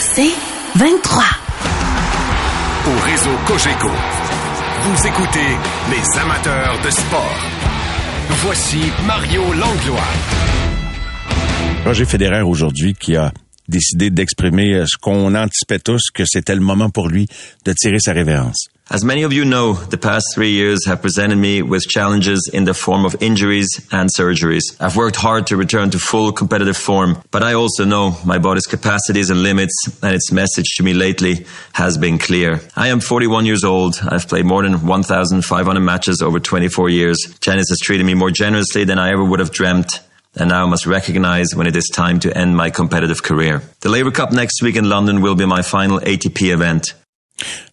C'est 23. Au réseau Cogeco, vous écoutez les amateurs de sport. Voici Mario Langlois. Roger Federer aujourd'hui qui a décidé d'exprimer euh, ce qu'on anticipait tous, que c'était le moment pour lui de tirer sa révérence. As many of you know, the past three years have presented me with challenges in the form of injuries and surgeries. I've worked hard to return to full competitive form, but I also know my body's capacities and limits, and its message to me lately has been clear. I am 41 years old. I've played more than 1,500 matches over 24 years. Janice has treated me more generously than I ever would have dreamt and now I must recognize when it is time to end my competitive career. The Labour Cup next week in London will be my final ATP event.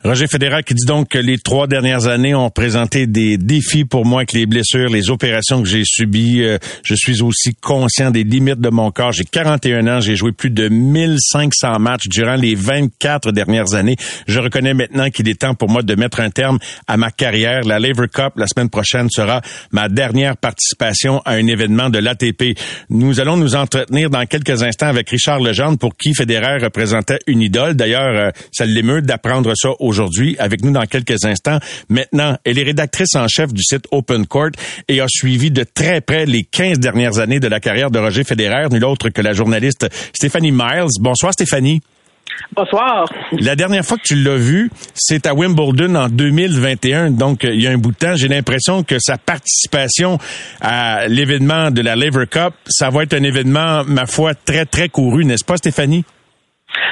Roger Federer qui dit donc que les trois dernières années ont présenté des défis pour moi avec les blessures, les opérations que j'ai subies. Euh, je suis aussi conscient des limites de mon corps. J'ai 41 ans, j'ai joué plus de 1500 matchs durant les 24 dernières années. Je reconnais maintenant qu'il est temps pour moi de mettre un terme à ma carrière. La Laver Cup la semaine prochaine sera ma dernière participation à un événement de l'ATP. Nous allons nous entretenir dans quelques instants avec Richard Legendre pour qui Federer représentait une idole. D'ailleurs, euh, ça l'émeut d'apprendre ça aujourd'hui avec nous dans quelques instants. Maintenant, elle est rédactrice en chef du site Open Court et a suivi de très près les 15 dernières années de la carrière de Roger Federer, nul autre que la journaliste Stéphanie Miles. Bonsoir Stéphanie. Bonsoir. La dernière fois que tu l'as vu, c'est à Wimbledon en 2021, donc il y a un bout de temps. J'ai l'impression que sa participation à l'événement de la Lever Cup, ça va être un événement, ma foi, très, très couru, n'est-ce pas, Stéphanie?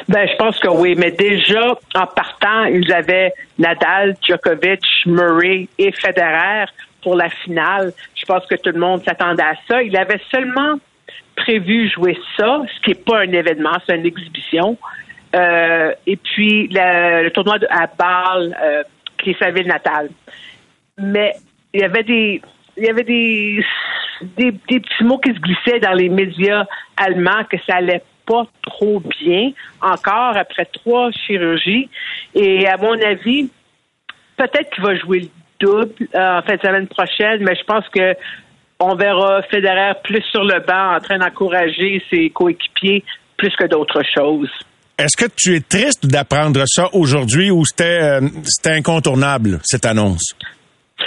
Ben, je pense que oui, mais déjà, en partant, ils avaient Nadal, Djokovic, Murray et Federer pour la finale. Je pense que tout le monde s'attendait à ça. Il avait seulement prévu jouer ça, ce qui n'est pas un événement, c'est une exhibition. Euh, et puis, le, tournoi à Bâle, euh, qui est sa ville natale. Mais il y avait des, il y avait des, des petits mots qui se glissaient dans les médias allemands que ça allait pas trop bien encore après trois chirurgies. Et à mon avis, peut-être qu'il va jouer le double euh, en fin de semaine prochaine, mais je pense que on verra Federer plus sur le banc en train d'encourager ses coéquipiers plus que d'autres choses. Est-ce que tu es triste d'apprendre ça aujourd'hui ou c'était euh, incontournable, cette annonce?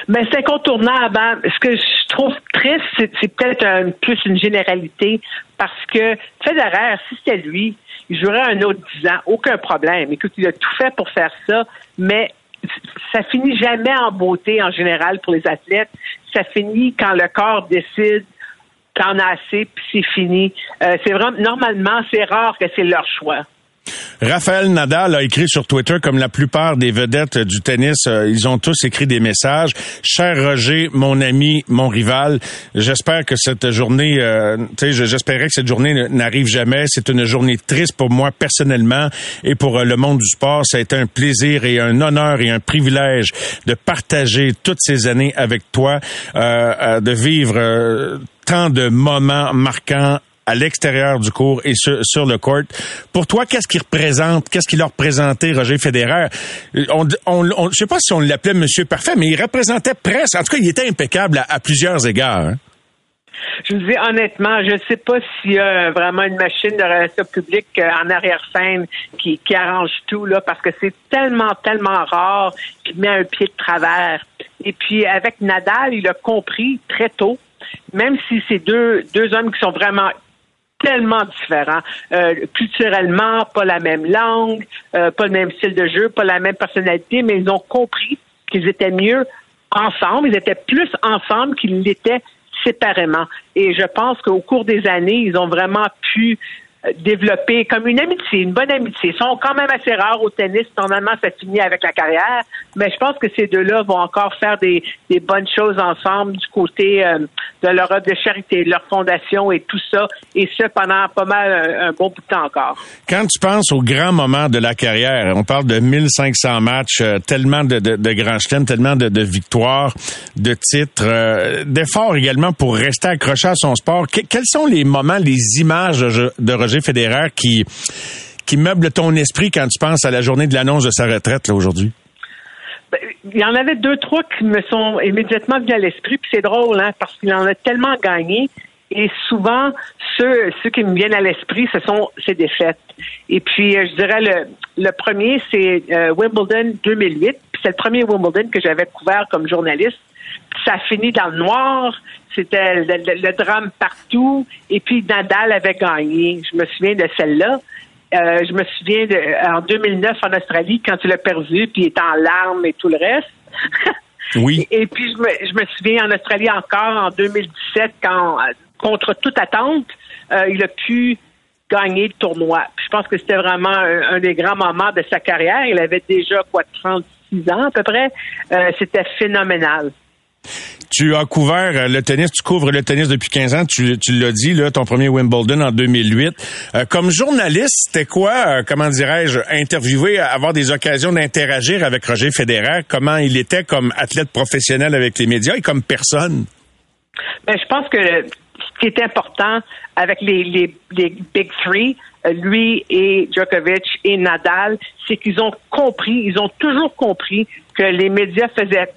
Mais c'est incontournable. Hein. Ce que je trouve triste, c'est peut-être plus une généralité parce que Federer, si c'était lui, il jouerait un autre dix ans, aucun problème. Écoute, il a tout fait pour faire ça, mais ça finit jamais en beauté en général pour les athlètes. Ça finit quand le corps décide t'en as assez, puis c'est fini. Euh, c'est vraiment normalement, c'est rare que c'est leur choix. Raphaël Nadal a écrit sur Twitter, comme la plupart des vedettes du tennis, euh, ils ont tous écrit des messages. Cher Roger, mon ami, mon rival, j'espère que cette journée, euh, tu sais, j'espérais que cette journée n'arrive jamais. C'est une journée triste pour moi personnellement et pour euh, le monde du sport. Ça a été un plaisir et un honneur et un privilège de partager toutes ces années avec toi, de vivre tant de moments marquants à l'extérieur du cours et sur, le court. Pour toi, qu'est-ce qu'il représente? Qu'est-ce qu'il a représenté, Roger Federer? On, on, je sais pas si on l'appelait Monsieur Parfait, mais il représentait presque, en tout cas, il était impeccable à, plusieurs égards. Hein. Je vous dis honnêtement, je ne sais pas s'il y a vraiment une machine de relations publiques euh, en arrière-scène qui, qui, arrange tout, là, parce que c'est tellement, tellement rare qu'il met un pied de travers. Et puis, avec Nadal, il a compris très tôt, même si c'est deux, deux hommes qui sont vraiment tellement différents. Euh, culturellement, pas la même langue, euh, pas le même style de jeu, pas la même personnalité, mais ils ont compris qu'ils étaient mieux ensemble, ils étaient plus ensemble qu'ils l'étaient séparément. Et je pense qu'au cours des années, ils ont vraiment pu développer comme une amitié, une bonne amitié. Ils sont quand même assez rares au tennis. Normalement, ça finit avec la carrière. Mais je pense que ces deux-là vont encore faire des, bonnes choses ensemble du côté euh, de leur œuvre de charité, de leur fondation et tout ça. Et ce, pendant pas mal un, bon bout de temps encore. Quand tu penses au grand moment de la carrière, on parle de 1500 matchs, euh, tellement de, grands chelems, tellement de, victoires, de titres, euh, d'efforts également pour rester accroché à son sport. quels sont les moments, les images de, de Roger qui, qui meuble ton esprit quand tu penses à la journée de l'annonce de sa retraite aujourd'hui? Ben, il y en avait deux, trois qui me sont immédiatement venus à l'esprit, puis c'est drôle, hein, parce qu'il en a tellement gagné. Et souvent, ceux, ceux qui me viennent à l'esprit, ce sont ces défaites. Et puis, euh, je dirais, le, le premier, c'est euh, Wimbledon 2008. c'est le premier Wimbledon que j'avais couvert comme journaliste. Ça a fini dans le noir. C'était le, drame partout. Et puis, Nadal avait gagné. Je me souviens de celle-là. Euh, je me souviens de, en 2009 en Australie, quand il a perdu, puis il était en larmes et tout le reste. Oui. Et, puis, je me, je me, souviens en Australie encore, en 2017, quand, contre toute attente, euh, il a pu gagner le tournoi. je pense que c'était vraiment un, des grands moments de sa carrière. Il avait déjà, quoi, 36 ans à peu près. Euh, c'était phénoménal. Tu as couvert euh, le tennis, tu couvres le tennis depuis 15 ans, tu, l'as dit, là, ton premier Wimbledon en 2008. Euh, comme journaliste, c'était quoi, euh, comment dirais-je, interviewer, avoir des occasions d'interagir avec Roger Federer, comment il était comme athlète professionnel avec les médias et comme personne? Ben, je pense que ce qui est important avec les, les, les Big Three, lui et Djokovic et Nadal, c'est qu'ils ont compris, ils ont toujours compris que les médias faisaient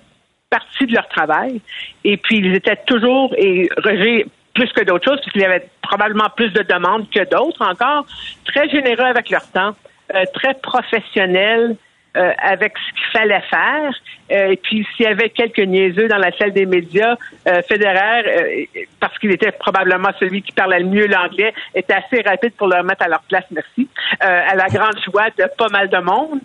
partie de leur travail. Et puis, ils étaient toujours, et Roger, plus que d'autres choses, puisqu'il y avait probablement plus de demandes que d'autres encore, très généreux avec leur temps, euh, très professionnels euh, avec ce qu'il fallait faire. Euh, et puis, s'il y avait quelques niaiseux dans la salle des médias, Federer, parce qu'il était probablement celui qui parlait le mieux l'anglais, était assez rapide pour leur mettre à leur place, merci, à la grande joie de pas mal de monde.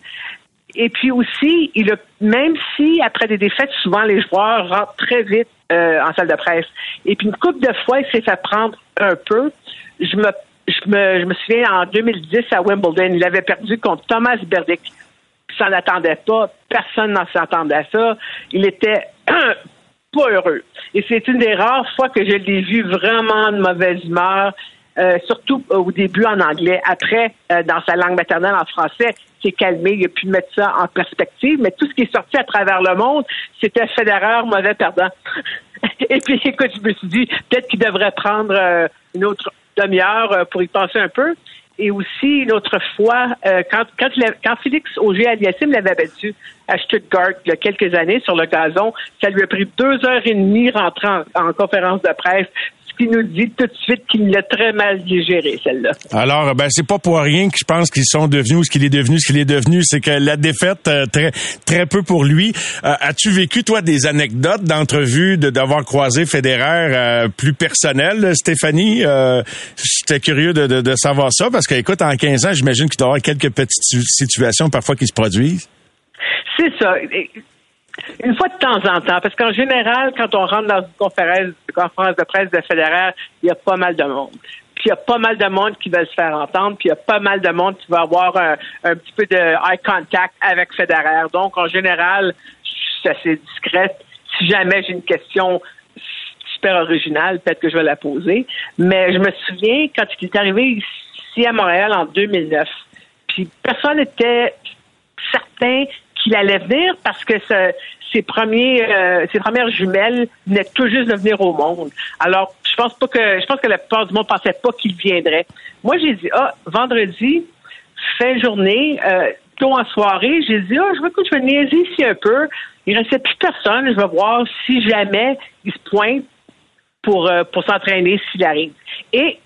Et puis aussi, il a, même si après des défaites, souvent les joueurs rentrent très vite euh, en salle de presse. Et puis une couple de fois, il s'est fait prendre un peu. Je me, je me, je me souviens en 2010 à Wimbledon, il avait perdu contre Thomas Berdick. Il s'en attendait pas. Personne n'en s'attendait à ça. Il était pas heureux. Et c'est une des rares fois que je l'ai vu vraiment de mauvaise humeur. Euh, surtout au début en anglais. Après, euh, dans sa langue maternelle en français, s'est calmé, il a pu mettre ça en perspective. Mais tout ce qui est sorti à travers le monde, c'était Federer mauvais perdant. Et puis, écoute, je me suis dit, peut-être qu'il devrait prendre euh, une autre demi-heure pour y penser un peu. Et aussi, une autre fois, quand, quand, quand Félix Auger-Aliassime l'avait battu à Stuttgart il y a quelques années sur le gazon, ça lui a pris deux heures et demie rentrant en conférence de presse qui nous dit tout de suite qu'il l'a très mal digéré, celle-là. Alors, ben, c'est pas pour rien que je pense qu'ils sont devenus ce qu'il est devenu, ce qu'il est devenu, c'est que la défaite, euh, très, très peu pour lui. Euh, as-tu vécu, toi, des anecdotes d'entrevues, de, d'avoir croisé Federer euh, plus personnelles, Stéphanie? J'étais curieux de, de, de, savoir ça, parce qu'écoute, en 15 ans, j'imagine qu'il doit y avoir quelques petites situations parfois qui se produisent. C'est ça une fois de temps en temps, parce qu'en général, quand on rentre dans une conférence, conférence de presse de fédéral, il y a pas mal de monde. Puis il y a pas mal de monde qui veut se faire entendre, puis il y a pas mal de monde qui va avoir un, petit peu de eye contact avec Federer. Donc, en général, c'est assez discret. Si jamais j'ai une question super originale, peut-être que je vais la poser. Mais je me souviens quand il est arrivé ici à Montréal en 2009, puis personne n'était certain qu'il allait venir parce que ses premiers, euh, ses premières jumelles venaient tout juste de venir au monde. Alors, je pense pas que, je pense que la plupart du monde pensait pas qu'il viendrait. Moi, j'ai dit, ah, vendredi, fin journée, euh, tôt en soirée, j'ai dit, ah, je vais, je vais niaiser ici un peu. Il restait plus personne. Je vais voir si jamais il se pointe pour, euh, pour s'entraîner s'il arrive. Et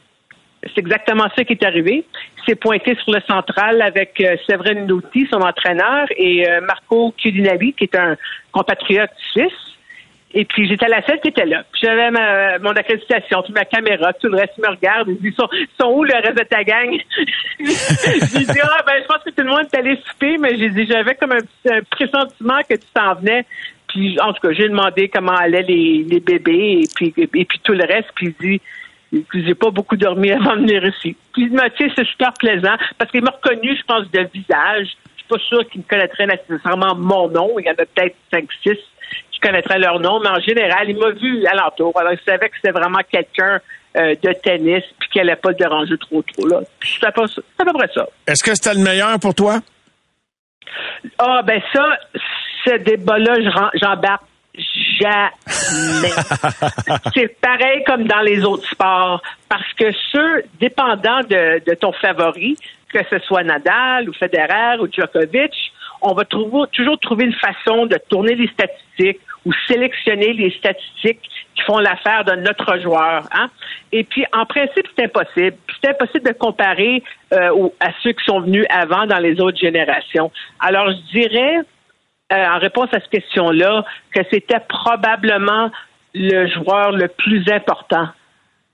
c'est exactement ça qui est arrivé. Il s'est pointé sur le central avec euh, Séverin Nouti, son entraîneur, et euh, Marco Chiudinelli, qui est un compatriote suisse. Et puis j'étais la seule qui était là. J'avais ma, mon accréditation, puis ma caméra, tout le reste me regarde. Ils disent sont, sont où le reste de ta gang? J'ai dit ah ben je pense que tout le monde est allé souper, mais j'ai dit j'avais comme un, un, pressentiment que tu t'en venais. Puis en tout cas j'ai demandé comment allaient les, les bébés et puis et, puis tout le reste. Puis il dit j'ai pas beaucoup dormi avant de venir ici. Puis Mathieu, c'est super plaisant parce qu'il m'a reconnu, je pense, de visage. Je suis pas sûr qu'il me connaîtrait nécessairement mon nom. Il y en a peut-être cinq, six qui connaîtraient leur nom, mais en général, il m'a vu à l'entour. Alors, il savait que c'était vraiment quelqu'un euh, de tennis puis qu'elle n'allait pas déranger trop trop là. C'est à, peu près ça. Est-ce que c'était le meilleur pour toi? Ah ben ça, ce débat-là, j'embarque c'est pareil comme dans les autres sports, parce que ceux dépendant de, ton favori, que ce soit Nadal ou Federer ou Djokovic, on va toujours trouver une façon de tourner les statistiques ou sélectionner les statistiques qui font l'affaire de notre joueur. Hein? Et puis, en principe, c'est impossible. C'est impossible de comparer euh, à ceux qui sont venus avant dans les autres générations. Alors, je dirais, euh, en réponse à cette question-là, que c'était probablement le joueur le plus important.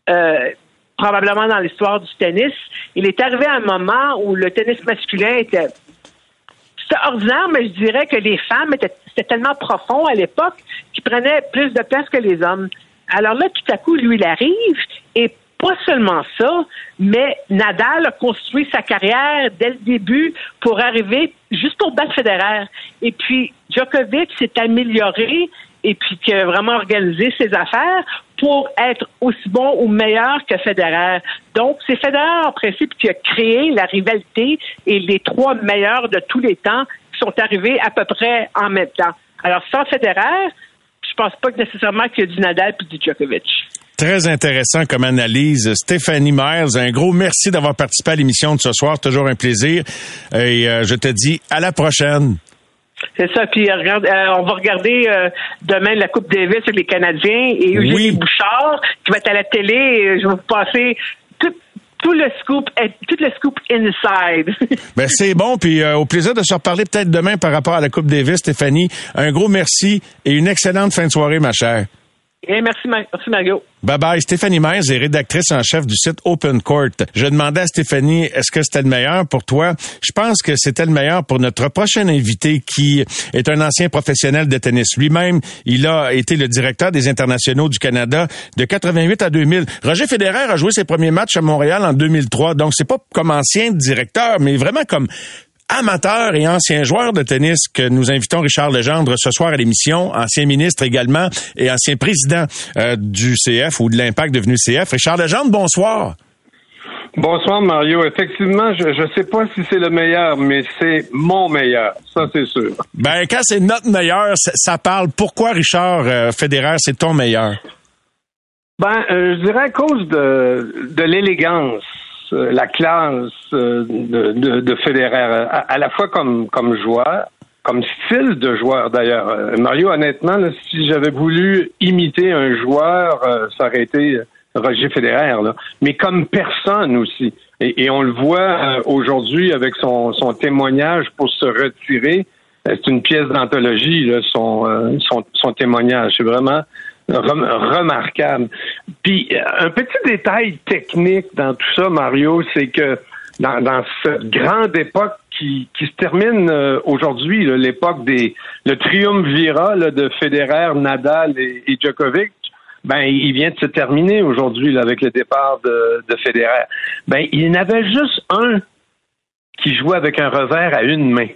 Euh, probablement dans l'histoire du tennis. Il est arrivé à un moment où le tennis masculin était c'était ordinaire, mais je dirais que les femmes étaient, tellement profond à l'époque qu'ils prenaient plus de place que les hommes. Alors là, tout à coup, lui, il arrive et pas seulement ça, mais Nadal a construit sa carrière dès le début pour arriver juste pour battre Federer. Et puis, Djokovic s'est amélioré et puis qui a vraiment organisé ses affaires pour être aussi bon ou meilleur que Federer. Donc, c'est Federer, en principe, qui a créé la rivalité et les trois meilleurs de tous les temps qui sont arrivés à peu près en même temps. Alors, sans Federer, je pense pas que nécessairement qu'il y a du Nadal puis du Djokovic. Très intéressant comme analyse. Stéphanie Miles, un gros merci d'avoir participé à l'émission de ce soir. Toujours un plaisir. Et euh, je te dis à la prochaine. C'est ça. Puis regarde, euh, on va regarder euh, demain la Coupe Davis avec les Canadiens et Eugénie Bouchard qui va être à la télé. Et je vais vous passer tout, le scoop, tout le scoop inside. ben c'est bon. Puis euh, au plaisir de se reparler peut-être demain par rapport à la Coupe Davis, Stéphanie. Un gros merci et une excellente fin de soirée, ma chère. Eh, merci, merci Mario. Bye bye. Stéphanie Meyers est rédactrice en chef du site Open Court. Je demandais à Stéphanie, est-ce que c'était le meilleur pour toi? Je pense que c'était le meilleur pour notre prochain invité qui est un ancien professionnel de tennis. Lui-même, il a été le directeur des internationaux du Canada de 88 à 2000. Roger Federer a joué ses premiers matchs à Montréal en 2003. Donc, c'est pas comme ancien directeur, mais vraiment comme amateur et ancien joueur de tennis que nous invitons Richard Legendre ce soir à l'émission, ancien ministre également et ancien président euh, du CF ou de l'Impact devenu CF. Richard Legendre, bonsoir. Bonsoir Mario. Effectivement, je ne sais pas si c'est le meilleur, mais c'est mon meilleur. Ça, c'est sûr. Ben, quand c'est notre meilleur, ça, parle. Pourquoi Richard euh, Federer, c'est ton meilleur? Ben, euh, je dirais à cause de, de l'élégance la classe euh, de, de, Federer, à, la fois comme, comme joueur, comme style de joueur d'ailleurs. Euh, Mario, honnêtement, si j'avais voulu imiter un joueur, ça aurait été Roger Federer, là. mais comme personne aussi. Et, on le voit aujourd'hui avec son, son témoignage pour se retirer. C'est une pièce d'anthologie, son, son, son témoignage. C'est vraiment remarquable. Puis euh, un petit détail technique dans tout ça, Mario, c'est que dans, cette grande époque qui, qui se termine euh, aujourd'hui, l'époque des le triumvirat de Federer, Nadal et, Djokovic, ben il vient de se terminer aujourd'hui avec le départ de, de Federer. Ben il y en avait juste un qui jouait avec un revers à une main.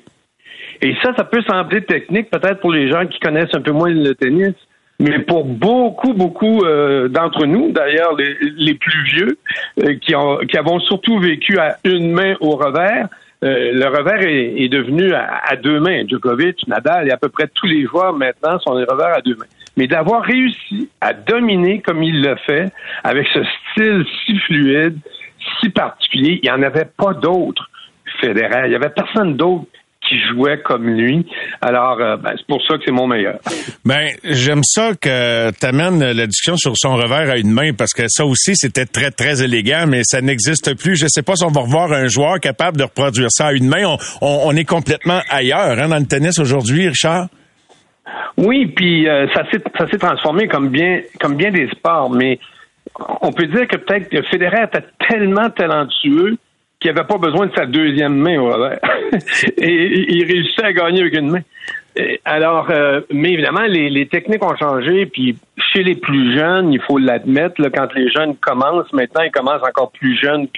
Et ça, ça peut sembler technique peut-être pour les gens qui connaissent un peu moins le tennis, mais pour beaucoup, beaucoup euh, d'entre nous, d'ailleurs les, plus vieux, euh, qui, ont, qui avons surtout vécu à une main au revers, euh, le revers est, devenu à, deux mains. Djokovic, Nadal et à peu près tous les joueurs maintenant sont des revers à deux mains. Mais d'avoir réussi à dominer comme il le fait, avec ce style si fluide, si particulier, il n'y en avait pas d'autres. Federer, il n'y avait personne d'autre qui jouait comme lui. Alors, euh, ben, c'est pour ça que c'est mon meilleur. Ben, j'aime ça que tu amènes la discussion sur son revers à une main parce que ça aussi, c'était très, très élégant, mais ça n'existe plus. Je sais pas si on va revoir un joueur capable de reproduire ça à une main. On, est complètement ailleurs hein, dans le tennis aujourd'hui, Richard? Oui, puis euh, ça s'est transformé comme bien comme bien des sports, mais on peut dire que peut-être que Federer était tellement talentueux qui n'avait pas besoin de sa deuxième main au revers. et, il réussissait à gagner avec une main. alors, euh, mais évidemment, les, techniques ont changé, puis chez les plus jeunes, il faut l'admettre, quand les jeunes commencent, maintenant, ils commencent encore plus jeunes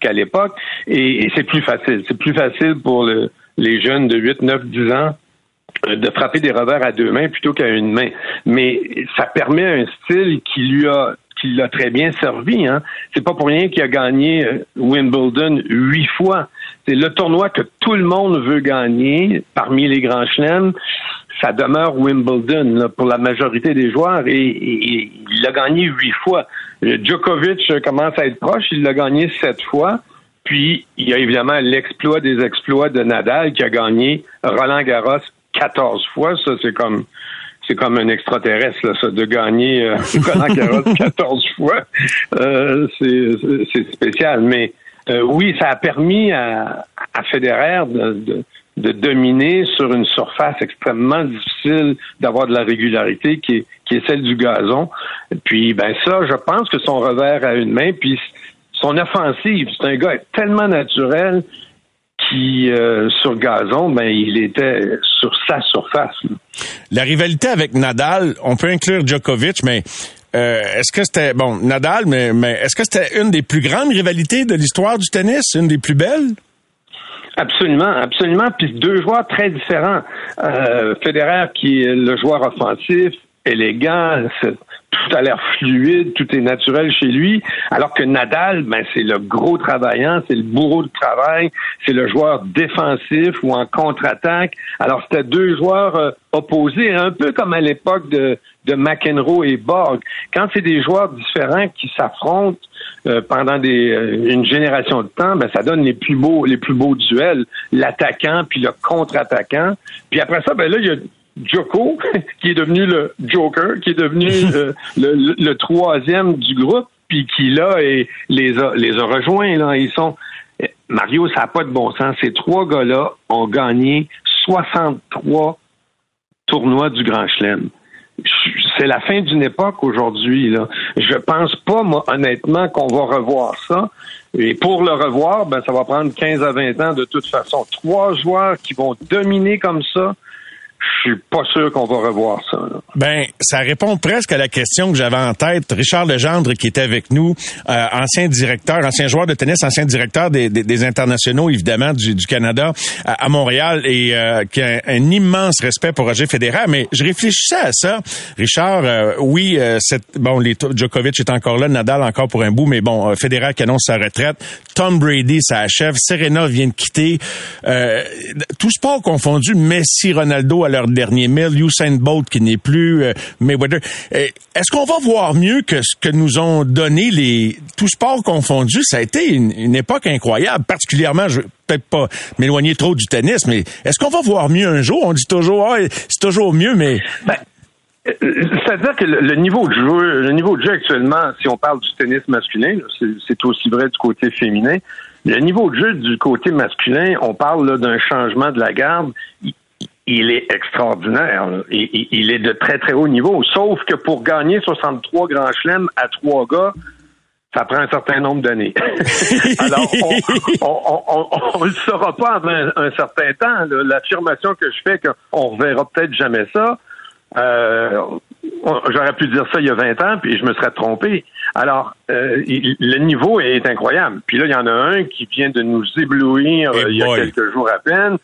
qu'à l'époque, et, c'est plus facile. C'est plus facile pour les jeunes de 8, 9, 10 ans euh, de frapper des revers à deux mains plutôt qu'à une main. Mais ça permet un style qui lui a qui l'a très bien servi. Hein. C'est pas pour rien qu'il a gagné euh, Wimbledon huit fois. C'est le tournoi que tout le monde veut gagner parmi les grands chelems. Ça demeure Wimbledon pour la majorité des joueurs et, il l'a gagné huit fois. Euh, Djokovic commence à être proche, il l'a gagné sept fois. Puis il y a évidemment l'exploit des exploits de Nadal qui a gagné Roland Garros 14 fois. Ça, c'est comme c'est comme un extraterrestre, là, ça, de gagner euh, Roland Garros 14 fois. Euh, c'est spécial. Mais euh, oui, ça a permis à, à Federer de, de, dominer sur une surface extrêmement difficile, d'avoir de la régularité qui est, qui est celle du gazon. Puis ben ça, je pense que son revers à une main, puis son offensive, c'est un gars tellement naturel qui, euh, sur gazon, ben, il était sur sa surface. La rivalité avec Nadal, on peut inclure Djokovic, mais euh, est-ce que c'était bon Nadal, mais, mais est-ce que c'était une des plus grandes rivalités de l'histoire du tennis, une des plus belles? Absolument, absolument. Puis deux joueurs très différents. Euh, Federer qui est le joueur offensif, élégant, tout a l'air fluide, tout est naturel chez lui, alors que Nadal, ben, c'est le gros travaillant, c'est le bourreau de travail, c'est le joueur défensif ou en contre-attaque. Alors, c'était deux joueurs euh, opposés, un peu comme à l'époque de, de McEnroe et Borg. Quand c'est des joueurs différents qui s'affrontent euh, pendant euh, une génération de temps, ben, ça donne les plus beaux, les plus beaux duels, l'attaquant puis le contre-attaquant. Puis après ça, ben là, il y a Joko, qui est devenu le Joker, qui est devenu euh, le, troisième du groupe, puis qui là et les a les a rejoints là. Ils sont Mario, ça n'a pas de bon sens. Ces trois gars-là ont gagné 63 tournois du Grand Chelem. C'est la fin d'une époque aujourd'hui. Là. Je pense pas, moi, honnêtement, qu'on va revoir ça. Et pour le revoir, ben, ça va prendre 15 à 20 ans de toute façon. Trois joueurs qui vont dominer comme ça, je suis pas sûr qu'on va revoir ça. Ben, ça répond presque à la question que j'avais en tête. Richard Legendre, qui était avec nous, euh, ancien directeur, ancien joueur de tennis, ancien directeur des, des, internationaux, évidemment, du, du Canada à, Montréal, et euh, qui a un, immense respect pour Roger Federer. Mais je réfléchissais à ça. Richard, euh, oui, cette, bon, les, Djokovic est encore là, Nadal encore pour un bout, mais bon, Federer qui annonce sa retraite, Tom Brady, ça achève, Serena vient de quitter. tout sport confondu, Messi, Ronaldo, leur dernier mail, Usain Bolt qui n'est plus, euh. Euh, est-ce qu'on va voir mieux que ce que nous ont donné les tous sports confondus? Ça a été une, époque incroyable, particulièrement, je peut-être pas m'éloigner trop du tennis, mais est-ce qu'on va voir mieux un jour? On dit toujours, ah, c'est toujours mieux, mais... Ben, euh, c'est-à-dire que le, niveau de jeu, le niveau de jeu actuellement, si on parle du tennis masculin, c'est aussi vrai du côté féminin. Le niveau de jeu du côté masculin, on parle d'un changement de la garde il est extraordinaire. Il, est de très, très haut niveau. Sauf que pour gagner 63 grands chelems à trois gars, ça prend un certain nombre d'années. Alors, on ne le saura pas avant un, certain temps. L'affirmation que je fais qu'on ne reverra peut-être jamais ça, euh, j'aurais pu dire ça il y a 20 ans, puis je me serais trompé. Alors, euh, le niveau est incroyable. Puis là, il y en a un qui vient de nous éblouir euh, il y a quelques jours à peine.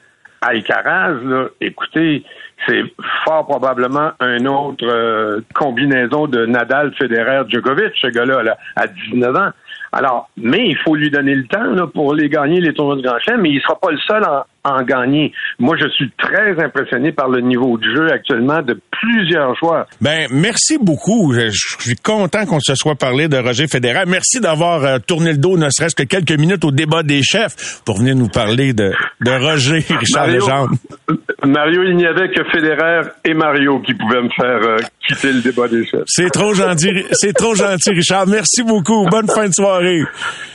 Alcaraz, là, écoutez, c'est fort probablement un autre euh, combinaison de Nadal, Federer, Djokovic, ce gars-là, à 19 ans. Alors, mais il faut lui donner le temps là, pour les gagner les tournois de Grand Chelem, mais il sera pas le seul en, en gagner. Moi, je suis très impressionné par le niveau de jeu actuellement de plusieurs joueurs. Ben, merci beaucoup. Je suis content qu'on se soit parlé de Roger Federer. Merci d'avoir euh, tourné le dos, ne serait-ce que quelques minutes au débat des chefs pour venir nous parler de, de Roger Richard Mario, Mario, il n'y avait que Federer et Mario qui pouvaient me faire euh, quitter le débat des chefs. C'est trop gentil, c'est trop gentil, Richard. Merci beaucoup. Bonne fin de soirée.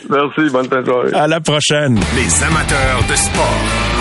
Merci, bonne fin de soirée. À la prochaine. Les amateurs de sport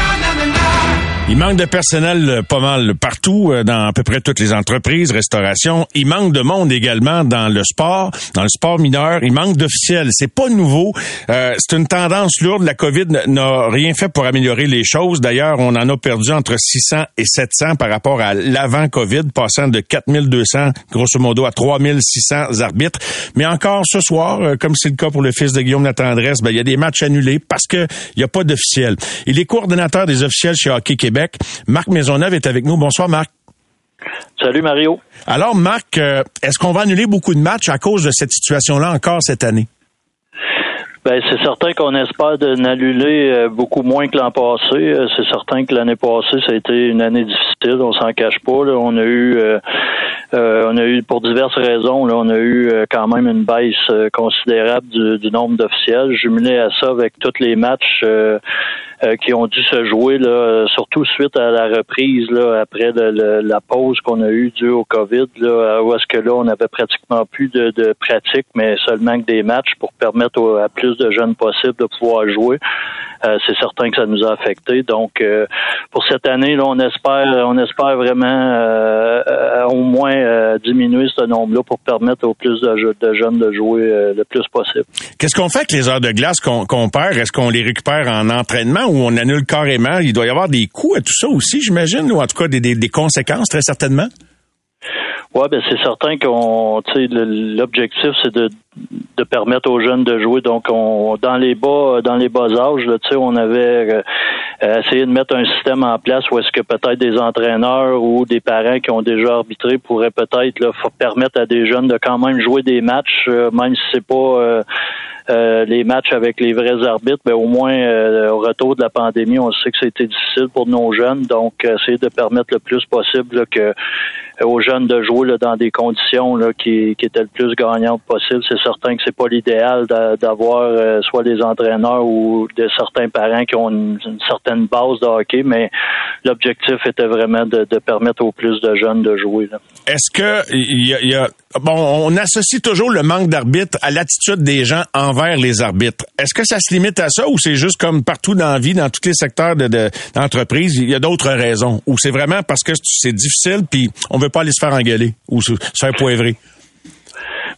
Il manque de personnel euh, pas mal partout, euh, dans à peu près toutes les entreprises, restauration. Il manque de monde également dans le sport, dans le sport mineur. Il manque d'officiels. C'est pas nouveau. Euh, c'est une tendance lourde. La COVID n'a rien fait pour améliorer les choses. D'ailleurs, on en a perdu entre 600 et 700 par rapport à l'avant-COVID, passant de 4200, grosso modo, à 3600 arbitres. Mais encore ce soir, comme c'est le cas pour le fils de Guillaume Latendresse, ben, il y a des matchs annulés parce que il n'y a pas d'officiels. Il est coordonnateur des officiels chez Hockey Québec. Marc Maisonneuve est avec nous. Bonsoir, Marc. Salut, Mario. Alors, Marc, euh, est-ce qu'on va annuler beaucoup de matchs à cause de cette situation-là encore cette année? Ben, c'est certain qu'on espère d'annuler euh, beaucoup moins que l'an passé. Euh, c'est certain que l'année passée, ça a été une année difficile, on s'en cache pas. On a eu on a eu, pour diverses raisons, là, on a eu quand même une baisse considérable du, du nombre d'officiels. Jumelé à ça avec tous les matchs euh, qui ont dû se jouer, là, surtout suite à la reprise là, après la pause qu'on a eue due au COVID, là, où est-ce que là, on avait pratiquement plus de, de pratique, mais seulement que des matchs pour permettre à plus de jeunes possibles de pouvoir jouer. Euh, c'est certain que ça nous a affecté. Donc, euh, pour cette année, là, on espère, on espère vraiment au moins diminuer ce nombre-là pour permettre au plus de, de jeunes de jouer le plus possible. Qu'est-ce qu'on fait avec les heures de glace qu'on perd? Est-ce qu'on les récupère en entraînement où on annule carrément. Il doit y avoir des coûts à tout ça aussi, j'imagine, ou en tout cas des, conséquences, très certainement? Oui, ben c'est certain qu'on, l'objectif c'est de, permettre aux jeunes de jouer. Donc, on, dans les bas, dans les bas âges, on avait euh, essayé de mettre un système en place où est-ce que peut-être des entraîneurs ou des parents qui ont déjà arbitré pourraient peut-être permettre à des jeunes de quand même jouer des matchs, euh, même si c'est pas euh, euh, les matchs avec les vrais arbitres, ben, au moins euh, au retour de la pandémie, on sait que c'était difficile pour nos jeunes. Donc, essayer de permettre le plus possible que euh, aux jeunes de jouer dans des conditions qui, étaient le plus gagnantes possible. Certain que c'est pas l'idéal d'avoir soit des entraîneurs ou de certains parents qui ont une, certaine base de hockey, mais l'objectif était vraiment de, de, permettre au plus de jeunes de jouer. Est-ce que y a bon, on associe toujours le manque d'arbitres à l'attitude des gens envers les arbitres. Est-ce que ça se limite à ça ou c'est juste comme partout dans la vie, dans tous les secteurs d'entreprise, il y a d'autres raisons? Ou c'est vraiment parce que c'est difficile puis on veut pas aller se faire engueuler ou se faire poivrer?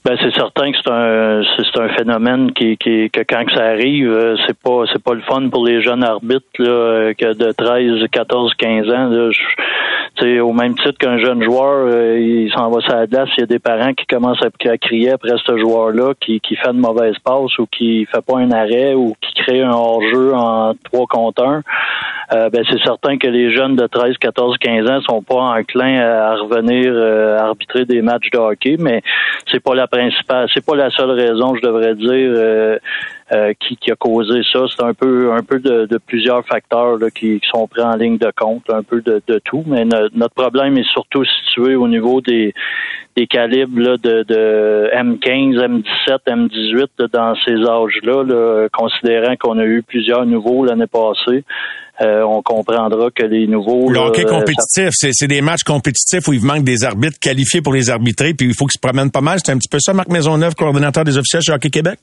Ben c'est certain que c'est un c'est un phénomène qui, qui que quand ça arrive, euh, c'est pas c'est pas le fun pour les jeunes arbitres là, que de 13, 14, 15 ans. Là, au même titre qu'un jeune joueur, euh, il s'en va sur la glace, il y a des parents qui commencent à, crier après ce joueur-là qui, qui fait une mauvaise passe ou qui fait pas un arrêt ou qui crée un hors-jeu en 3 contre 1. Euh, ben c'est certain que les jeunes de 13, 14, 15 ans sont pas enclins à revenir euh, arbitrer des matchs de hockey, mais c'est pas la c'est pas la seule raison, je devrais dire, euh, qui, a causé ça. C'est un peu un peu de, plusieurs facteurs qui, sont pris en ligne de compte, un peu de, tout. Mais notre problème est surtout situé au niveau des, des calibres de, de, M15, M17, M18 dans ces âges-là, considérant qu'on a eu plusieurs nouveaux l'année passée. Euh, on comprendra que les nouveaux. Le hockey compétitif, c'est des matchs compétitifs où il manque des arbitres qualifiés pour les arbitrer, puis il faut qu'ils se promènent pas mal. C'est un petit peu ça, Marc Maisonneuve, coordonnateur des officiels chez Hockey Québec?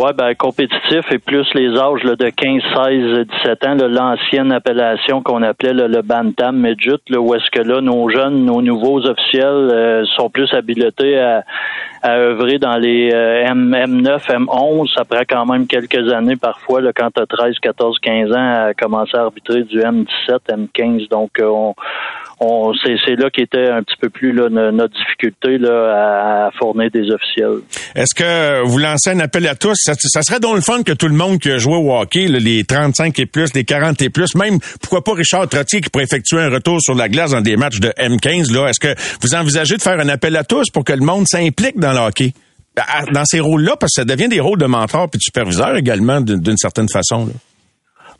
Oui, ben compétitif et plus les âges de 15, 16, 17 ans, l'ancienne appellation qu'on appelait le bantam midget, là, où est-ce que là nos jeunes, nos nouveaux officiels euh, sont plus habilités à, à œuvrer dans les euh, M, M9, M11. Ça quand même quelques années parfois là, quand tu as 13, 14, 15 ans à commencer à arbitrer du M17, M15. Donc euh, on, on c'est là qui était un petit peu plus notre difficulté à fournir des officiels. Est-ce que vous lancez un appel à tous? Ça, serait donc le fun que tout le monde qui a joué au hockey, les 35 et plus, les 40 et plus, même pourquoi pas Richard Trottier qui pourrait effectuer un retour sur la glace dans des matchs de M15, là. Est-ce que vous envisagez de faire un appel à tous pour que le monde s'implique dans le hockey? Dans ces rôles-là, parce que ça devient des rôles de mentor puis de superviseur également d'une certaine façon.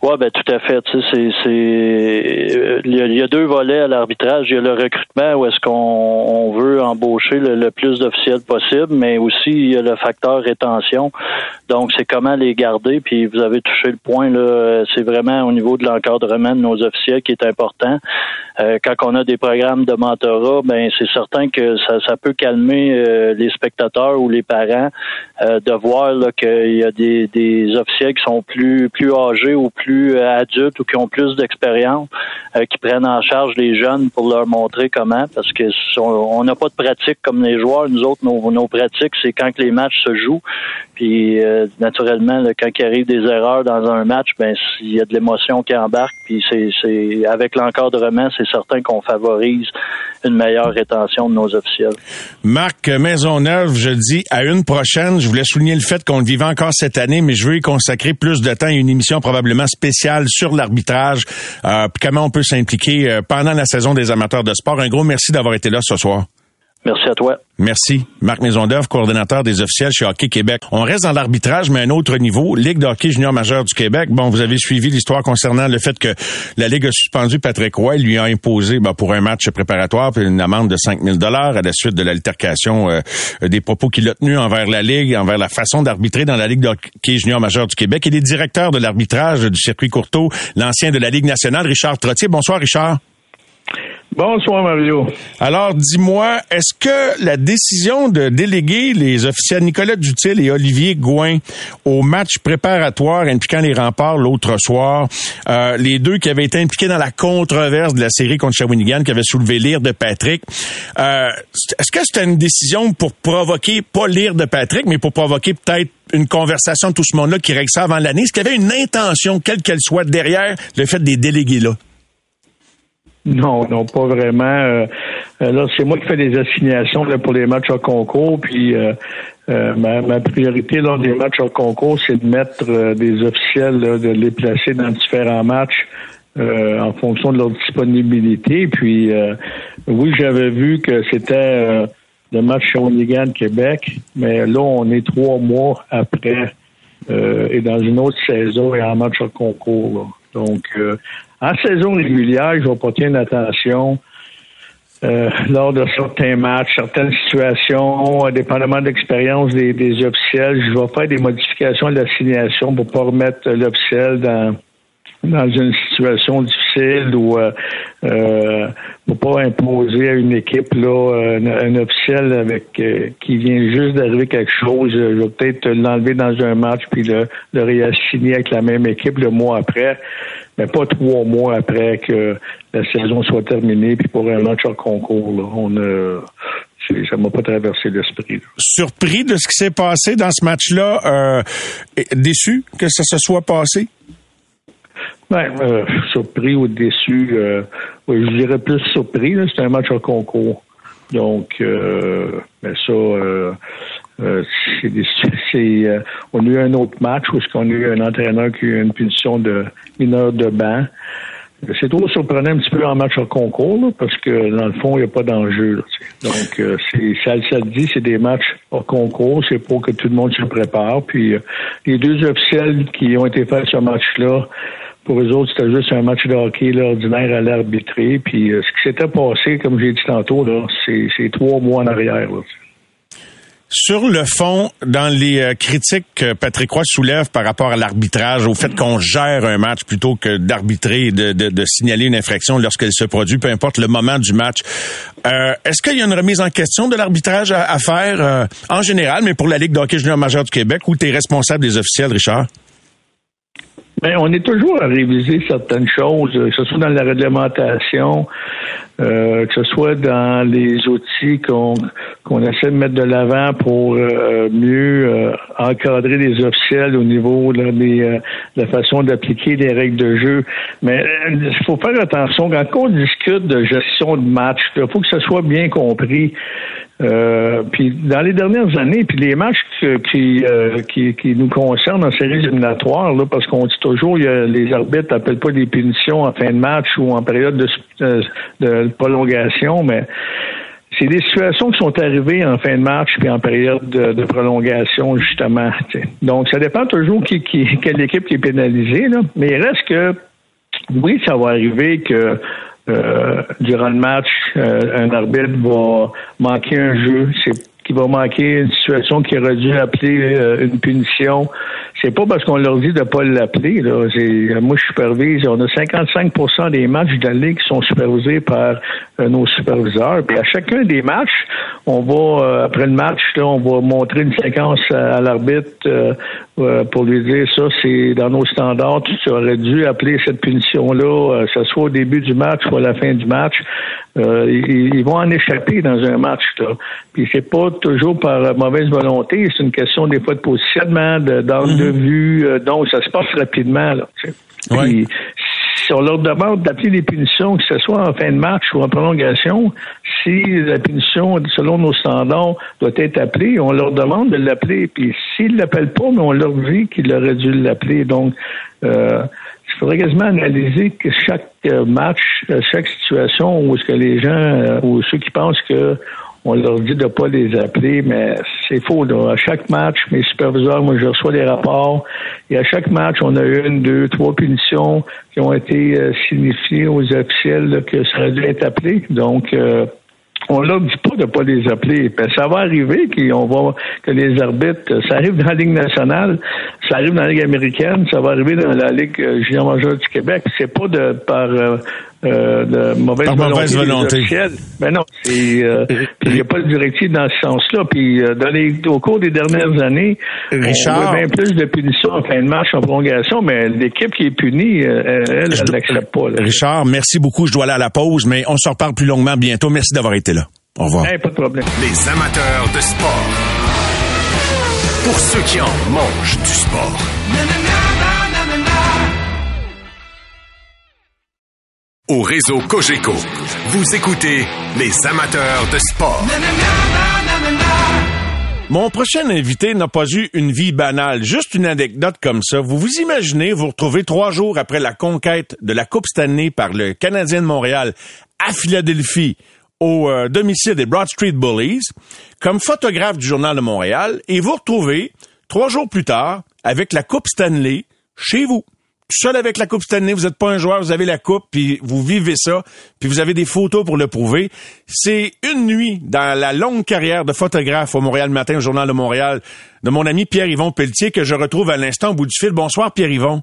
Oui, ben tout à fait. Tu sais, c'est, euh, il, y a, deux volets à l'arbitrage. Il y a le recrutement où est-ce qu'on on veut embaucher le, plus d'officiels possible, mais aussi il y a le facteur rétention. Donc c'est comment les garder. Puis vous avez touché le point là. C'est vraiment au niveau de l'encadrement de nos officiels qui est important. Euh, quand on a des programmes de mentorat, ben c'est certain que ça, ça peut calmer euh, les spectateurs ou les parents de voir qu'il y a des, des officiels qui sont plus plus âgés ou plus plus euh, adultes ou qui ont plus d'expérience, euh, qui prennent en charge les jeunes pour leur montrer comment, parce que on n'a pas de pratique comme les joueurs. Nous autres, nos, nos pratiques, c'est quand que les matchs se jouent. Puis euh, naturellement, quand il arrive des erreurs dans un match, ben il y a de l'émotion qui embarque. Puis c'est avec l'encadrement, c'est certain qu'on favorise une meilleure rétention de nos officiels. Marc Maisonneuve, je dis à une prochaine. Je voulais souligner le fait qu'on le vivait encore cette année, mais je veux y consacrer plus de temps à une émission probablement spéciale sur l'arbitrage. Euh, comment on peut s'impliquer euh, pendant la saison des amateurs de sport. Un gros merci d'avoir été là ce soir. Merci à toi. Merci. Marc Maisonneuve, coordonnateur des officiels chez Hockey Québec. On reste dans l'arbitrage, mais à un autre niveau. Ligue de hockey junior majeur du Québec. Bon, vous avez suivi l'histoire concernant le fait que la Ligue a suspendu Patrick Roy. Lui a imposé ben, pour un match préparatoire une amende de 5 000 à la suite de l'altercation euh, des propos qu'il a tenus envers la Ligue, envers la façon d'arbitrer dans la Ligue de hockey junior majeur du Québec. Il est directeur de l'arbitrage du circuit Courteau, l'ancien de la Ligue nationale, Richard Trottier. Bonsoir, Richard. Bonsoir, Mario. Alors, dis-moi, est-ce que la décision de déléguer les officiels Nicolas Dutil et Olivier Gouin au match préparatoire impliquant les remparts l'autre soir, euh, les deux qui avaient été impliqués dans la controverse de la série contre Shawinigan, qui avait soulevé l'ire de Patrick, euh, est-ce que c'était une décision pour provoquer, pas l'ire de Patrick, mais pour provoquer peut-être une conversation de tout ce monde-là qui règle avant l'année? Est-ce qu'il y avait une intention, quelle qu'elle soit, derrière le fait des délégués là? Non, non, pas vraiment. Euh, euh, là, c'est moi qui fais des assignations pour les matchs à concours, puis euh, ma, priorité lors des matchs à concours, c'est de mettre des officiels, de les placer dans différents matchs en fonction de leur disponibilité. Puis oui, j'avais vu que c'était le match Shawinigan Québec, mais là, on est trois mois après et dans une autre saison et en match à concours. Donc, en saison régulière, je vais porter une attention euh, lors de certains matchs, certaines situations, dépendamment de l'expérience des, officiels, je vais faire des modifications à l'assignation pour pas remettre l'officiel dans dans une situation difficile ou euh, euh, pas imposer à une équipe là un, officiel avec euh, qui vient juste d'arriver quelque chose, je vais peut-être l'enlever dans un match puis le, le réassigner avec la même équipe le mois après mais pas trois mois après que la saison soit terminée, puis pour un match en concours. Là, on a, ça m'a pas traversé l'esprit. Surpris de ce qui s'est passé dans ce match-là, euh, déçu que ça se soit passé? Ben, euh, surpris ou déçu, euh, je dirais plus surpris. C'est un match en concours. Donc, euh, ça, c'est, on a eu un autre match où on a eu un entraîneur qui a eu une punition de une heure de banc. C'est trop surprenant un petit peu en match en concours, parce que dans le fond, il n'y a pas d'enjeu. Donc, c'est, ça, ça dit, c'est des matchs en concours, c'est pour que tout le monde se prépare. Puis, les deux officiels qui ont été faits ce match-là, pour eux autres, c'était juste un match de hockey ordinaire à l'arbitrer. Puis, ce qui s'était passé, comme j'ai dit tantôt, c'est, trois mois en arrière. Sur le fond, dans les euh, critiques que Patrick Roy soulève par rapport à l'arbitrage, au fait qu'on gère un match plutôt que d'arbitrer et de, de, signaler une infraction lorsqu'elle se produit, peu importe le moment du match, euh, est-ce qu'il y a une remise en question de l'arbitrage à, faire euh, en général, mais pour la Ligue d'hockey junior majeur du Québec, où tu es responsable des officiels, Richard? Bien, on est toujours à réviser certaines choses, que ce soit dans la réglementation, euh, que ce soit dans les outils qu'on qu'on essaie de mettre de l'avant pour euh, mieux euh, encadrer les officiels au niveau de la façon d'appliquer les règles de jeu. Mais il faut faire attention quand on discute de gestion de match, il faut que ce soit bien compris. Euh, puis dans les dernières années, puis les matchs qui, euh, qui, qui, nous concernent en séries éliminatoires, là, parce qu'on dit toujours, a, les arbitres n'appellent pas des punitions en fin de match ou en période de, euh, de prolongation, mais c'est des situations qui sont arrivées en fin de match puis en période de, prolongation, justement. Donc, ça dépend toujours qui, qui, quelle équipe qui est pénalisée, là. mais il reste que oui, ça va arriver que euh, durant le match, euh, un arbitre va manquer un jeu, c'est qui va manquer une situation qui aurait dû appeler euh, une punition. C'est pas parce qu'on leur dit de pas l'appeler. Là. Moi, je supervise. On a 55% des matchs de la Ligue qui sont supervisés par nos superviseurs. Puis à chacun des matchs, on va, après le match, là, on va montrer une séquence à, l'arbitre pour lui dire ça, c'est dans nos standards, tu aurais dû appeler cette punition-là, que ce soit au début du match ou à la fin du match. Euh, ils, vont en échapper dans un match. Là. Puis c'est pas toujours par mauvaise volonté, c'est une question des fois de positionnement, d'angle de, mm-hmm. vue. Euh, donc ça se passe rapidement. Là, Puis, si on leur demande d'appeler des punitions, que ce soit en fin de match ou en prolongation, si la punition, selon nos standards, doit être appelée, on leur demande de l'appeler. Puis s'ils ne l'appellent pas, mais on leur dit qu'ils auraient dû l'appeler. Donc, euh, il faudrait quasiment analyser que chaque euh, match, euh, chaque situation où est-ce que les gens euh, ou ceux qui pensent que on leur dit de ne pas les appeler, mais c'est faux. À chaque match, mes superviseurs, moi, je reçois des rapports, et à chaque match, on a une, deux, trois punitions qui ont été euh, signifiées aux officiels que ça aurait dû être appelé. Donc, euh, on leur dit pas de pas les appeler. Ben, ça va arriver qu'on va que les arbitres, ça arrive dans la Ligue nationale, ça arrive dans la Ligue américaine, ça va arriver dans la Ligue euh, junior majeure du Québec. C'est pas de par euh, euh, de mauvaise Par volonté. mauvaise volonté. Ben non. Euh, il n'y a pas de directive dans ce sens-là. Puis euh, dans les, au cours des dernières années, Richard. on voit bien plus de punitions en fin de match en prolongation, mais l'équipe qui est punie, elle, elle, l'accepte pas. là. Richard, merci beaucoup. Je dois aller à la pause, mais on se reparle plus longuement bientôt. Merci d'avoir été là. Au revoir. Hey, pas de problème. Les amateurs de sport. Pour ceux qui en mangent du sport. Au réseau Cogeco, vous écoutez les amateurs de sport. Mon prochain invité n'a pas eu une vie banale. Juste une anecdote comme ça. Vous vous imaginez vous retrouver trois jours après la conquête de la Coupe Stanley par le Canadien de Montréal à Philadelphie au euh, domicile des Broad Street Bullies comme photographe du Journal de Montréal et vous retrouvez trois jours plus tard avec la Coupe Stanley chez vous. Seul avec la Coupe Stanley, vous n'êtes pas un joueur, vous avez la Coupe, puis vous vivez ça, puis vous avez des photos pour le prouver. C'est une nuit dans la longue carrière de photographe au Montréal Matin, au Journal de Montréal, de mon ami Pierre-Yvon Pelletier, que je retrouve à l'instant au bout du fil. Bonsoir Pierre-Yvon.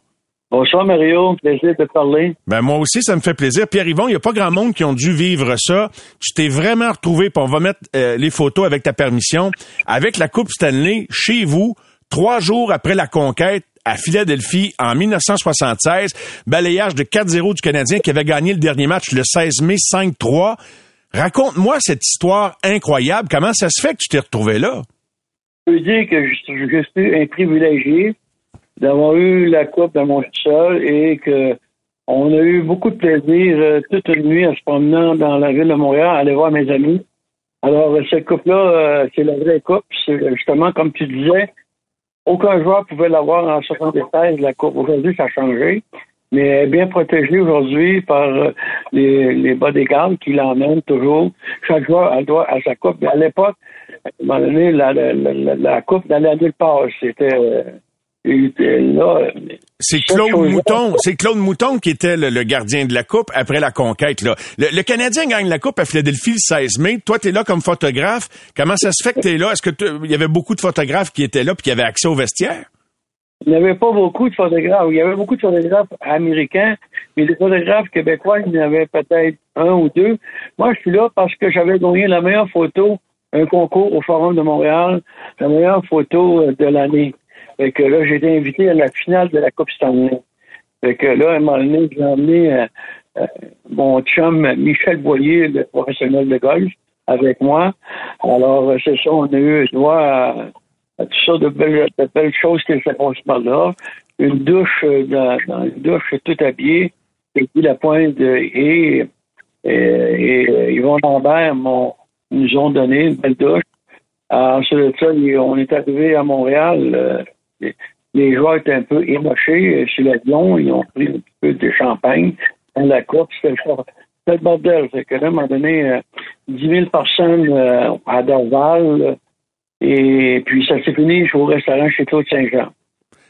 Bonsoir Mario, plaisir de te parler. Ben moi aussi, ça me fait plaisir. Pierre-Yvon, il n'y a pas grand monde qui ont dû vivre ça. Tu t'es vraiment retrouvé, puis on va mettre euh, les photos avec ta permission, avec la Coupe Stanley chez vous, trois jours après la conquête à Philadelphie en 1976. Balayage de 4-0 du Canadien qui avait gagné le dernier match le 16 mai 5-3. Raconte-moi cette histoire incroyable. Comment ça se fait que tu t'es retrouvé là? Je veux dire que je, je suis un privilégié d'avoir eu la coupe dans mon sol et que on a eu beaucoup de plaisir euh, toute une nuit en se promenant dans la ville de Montréal, à aller voir mes amis. Alors, euh, cette coupe-là, euh, c'est la vraie coupe. C'est justement, comme tu disais, aucun joueur pouvait l'avoir en 76, la coupe. Aujourd'hui, ça a changé. Mais elle est bien protégée aujourd'hui par euh, les, les bodyguards qui l'emmènent toujours. Chaque joueur a droit à sa coupe. Mais à l'époque, à un moment donné, la, la, la, la- coupe n'allait nulle part. C'était C'est Claude Mouton. C'est Claude Mouton qui était le, le gardien de la Coupe après la conquête. Là. Le, le Canadien gagne la Coupe à Philadelphie le 16 mai. Toi, tu es là comme photographe. Comment ça se fait que tu es là? Est-ce que il y avait beaucoup de photographes qui étaient là puis qui avaient accès au vestiaire? Il n'y avait pas beaucoup de photographes. Il y avait beaucoup de photographes américains, mais les photographes québécois, il y en avait peut-être un ou deux. Moi, je suis là parce que j'avais gagné la meilleure photo, un concours au Forum de Montréal, la meilleure photo euh, de l'année. Fait que là, j'ai été invité à la finale de la Coupe Stanley. Fait que là, à un moment j'ai emmené euh, euh, mon chum Michel Boyer, le professionnel de golf, avec moi. Alors, euh, c'est ça, on a eu droit à, à tout ça de belles, belles choses qui se passent par là. Une douche, euh, dans, dans une douche tout habillée, et puis la pointe et, et, et Yvon Lambert nous ont donné une belle douche. Ensuite ça, on est arrivé à Montréal. Euh, les, joueurs étaient un peu émochés euh, sur l'avion. Ils ont pris un petit peu de champagne dans la coupe. C'était le, bordel. Fait que là, à un moment donné, euh, 10 000 personnes euh, à Dorval. euh, et puis, ça s'est fini au restaurant chez Claude Saint-Jean.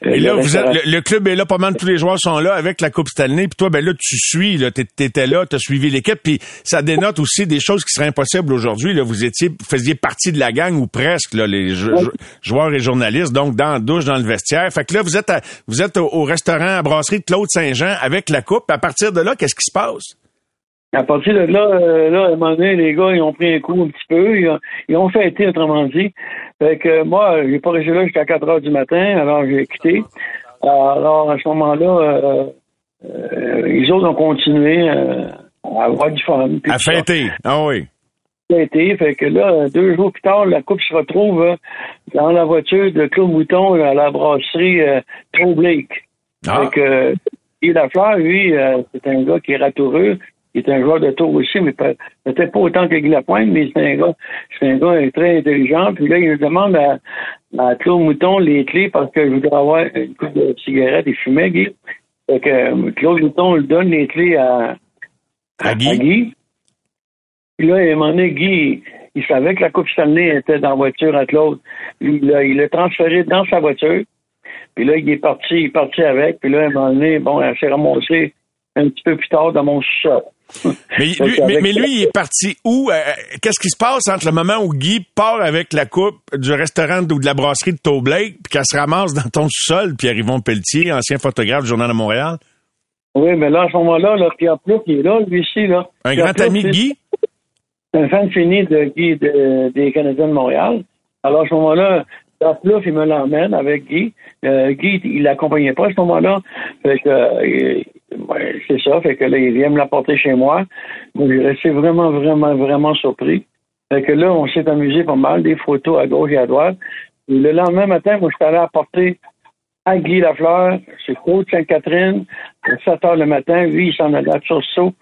Euh, Et là, le vous êtes, le, le club est là, pas mal tous les joueurs sont là avec la Coupe Stanley. Puis toi, ben là, tu suis, là, t'é- t'étais là, t'as suivi l'équipe. Puis ça dénote aussi des choses qui seraient impossibles aujourd'hui. Là, vous étiez, vous faisiez partie de la gang ou presque, là, les Oui. joueurs et journalistes. Donc dans la douche, dans le vestiaire. Fait que là, vous êtes, à- vous êtes au, au restaurant à brasserie de Claude Saint-Jean avec la coupe. À partir de là, qu'est-ce qui se passe? À partir de là, euh, là, à un moment donné, les gars, ils ont pris un coup un petit peu. Ils ont, ils ont fêté, autrement dit. Fait que moi, j'ai pas resté là jusqu'à 4 heures du matin, alors j'ai quitté. Alors, à ce moment-là, euh, euh, les autres ont continué euh, à avoir du fun. À fêter. Ah oui. Fêté. Fait que là, deux jours plus tard, la coupe se retrouve dans la voiture de Claude Mouton à la brasserie euh, Trop Blake. Ah. Fait que Guy Lafleur, lui, euh, c'est un gars qui est ratoureux. Il est un joueur de tour aussi, mais peut- peut-être pas autant que Guy Lapointe, mais c'est un gars, c'est un gars très intelligent. Puis là, il demande à, à Claude Mouton les clés parce que je voudrais avoir une coupe de cigarette et fumer, Guy. Fait que euh, Claude Mouton lui donne les clés à, À Guy? Puis là, à un moment donné, Guy, Il savait que la Coupe Stanley était dans la voiture. Il l'a il l'a transféré dans sa voiture. Puis là, il est parti, il est parti avec. Puis là, à un moment donné, bon, elle s'est ramassée un petit peu plus tard dans mon sous-sol. Mais, lui, qu'avec- mais, mais lui, il est parti où? Euh, Qu'est-ce qui se passe entre le moment où Guy part avec la coupe du restaurant ou de la brasserie de Toblake, puis qu'elle se ramasse dans ton sous-sol, Pierre-Yvon Pelletier, ancien photographe du Journal de Montréal? Oui, mais là, à ce moment-là, là, Pierre Plouf, il est là, lui ici, là. Un Pierre grand Plouf, ami de Guy? Un fan fini de Guy de- des Canadiens de Montréal. Alors, à ce moment-là, Pierre Plouf, il me l'emmène avec Guy. Euh, Guy, il l'accompagnait pas à ce moment-là. Fait que, euh, ouais, c'est ça. Fait que là, il vient me l'apporter chez moi. Moi, j'ai resté vraiment, vraiment, vraiment surpris. Fait que là, on s'est amusé pas mal, des photos à gauche et à droite. Et le lendemain matin, moi, je suis allé apporter à Guy Lafleur, c'est Côte Sainte-Catherine, à 7 heures le matin, lui, il s'en allait à Tursault,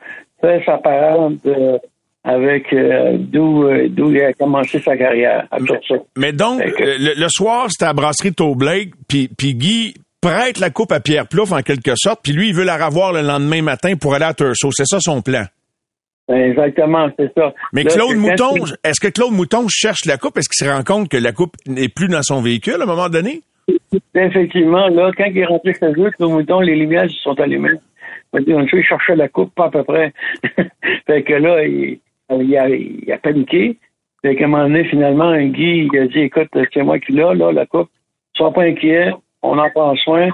fait sa parade euh, avec euh, d'où euh, d'où il a commencé sa carrière, à. Mais donc, que- le, le soir, c'était à la brasserie Toblake, puis puis Guy prête la coupe à Pierre Plouf en quelque sorte, puis lui, il veut la revoir le lendemain matin pour aller à Tursault. C'est ça son plan. Exactement, c'est ça. Mais Claude Mouton, est-ce que Claude Mouton cherche la coupe? Est-ce qu'il se rend compte que la coupe n'est plus dans son véhicule à un moment donné? Effectivement, là, quand il est rentré chez eux, Claude Mouton, les lumières se sont allumées. On il cherchait la coupe, pas à peu près. fait que là, il, il a, il a paniqué. Fait qu'à un moment donné, finalement, Guy, il a dit, écoute, c'est moi qui l'ai, là, la coupe. Sois pas inquiet, on en prend soin.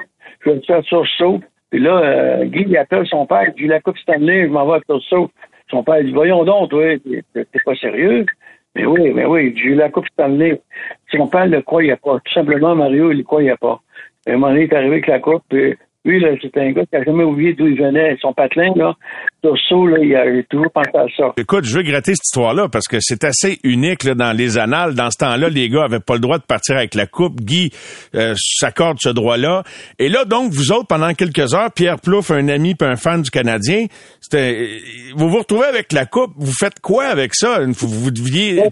Je vais te faire sursaut. Puis là, euh, Guy, il appelle son père, il dit, la coupe Stanley, je m'en vais à sursaut. Son père dit, voyons donc, toi, t'es pas sérieux? Mais oui, mais oui, j'ai eu la coupe Stanley. Son père ne le croyait pas. Tout simplement, Mario, il ne croyait pas. Et à un moment donné, il est arrivé avec la coupe, puis lui, là, c'était un gars qui n'a jamais oublié d'où il venait. Son patelin, là, Tursault, là, il a toujours pensé à ça. Écoute, je veux gratter cette histoire-là parce que c'est assez unique là, dans les annales. Dans ce temps-là, les gars avaient pas le droit de partir avec la coupe. Guy euh, s'accorde ce droit-là. Et là, donc, vous autres, pendant quelques heures, Pierre Plouffe, un ami puis un fan du Canadien, c'était, vous vous retrouvez avec la coupe. Vous faites quoi avec ça? Vous, vous deviez...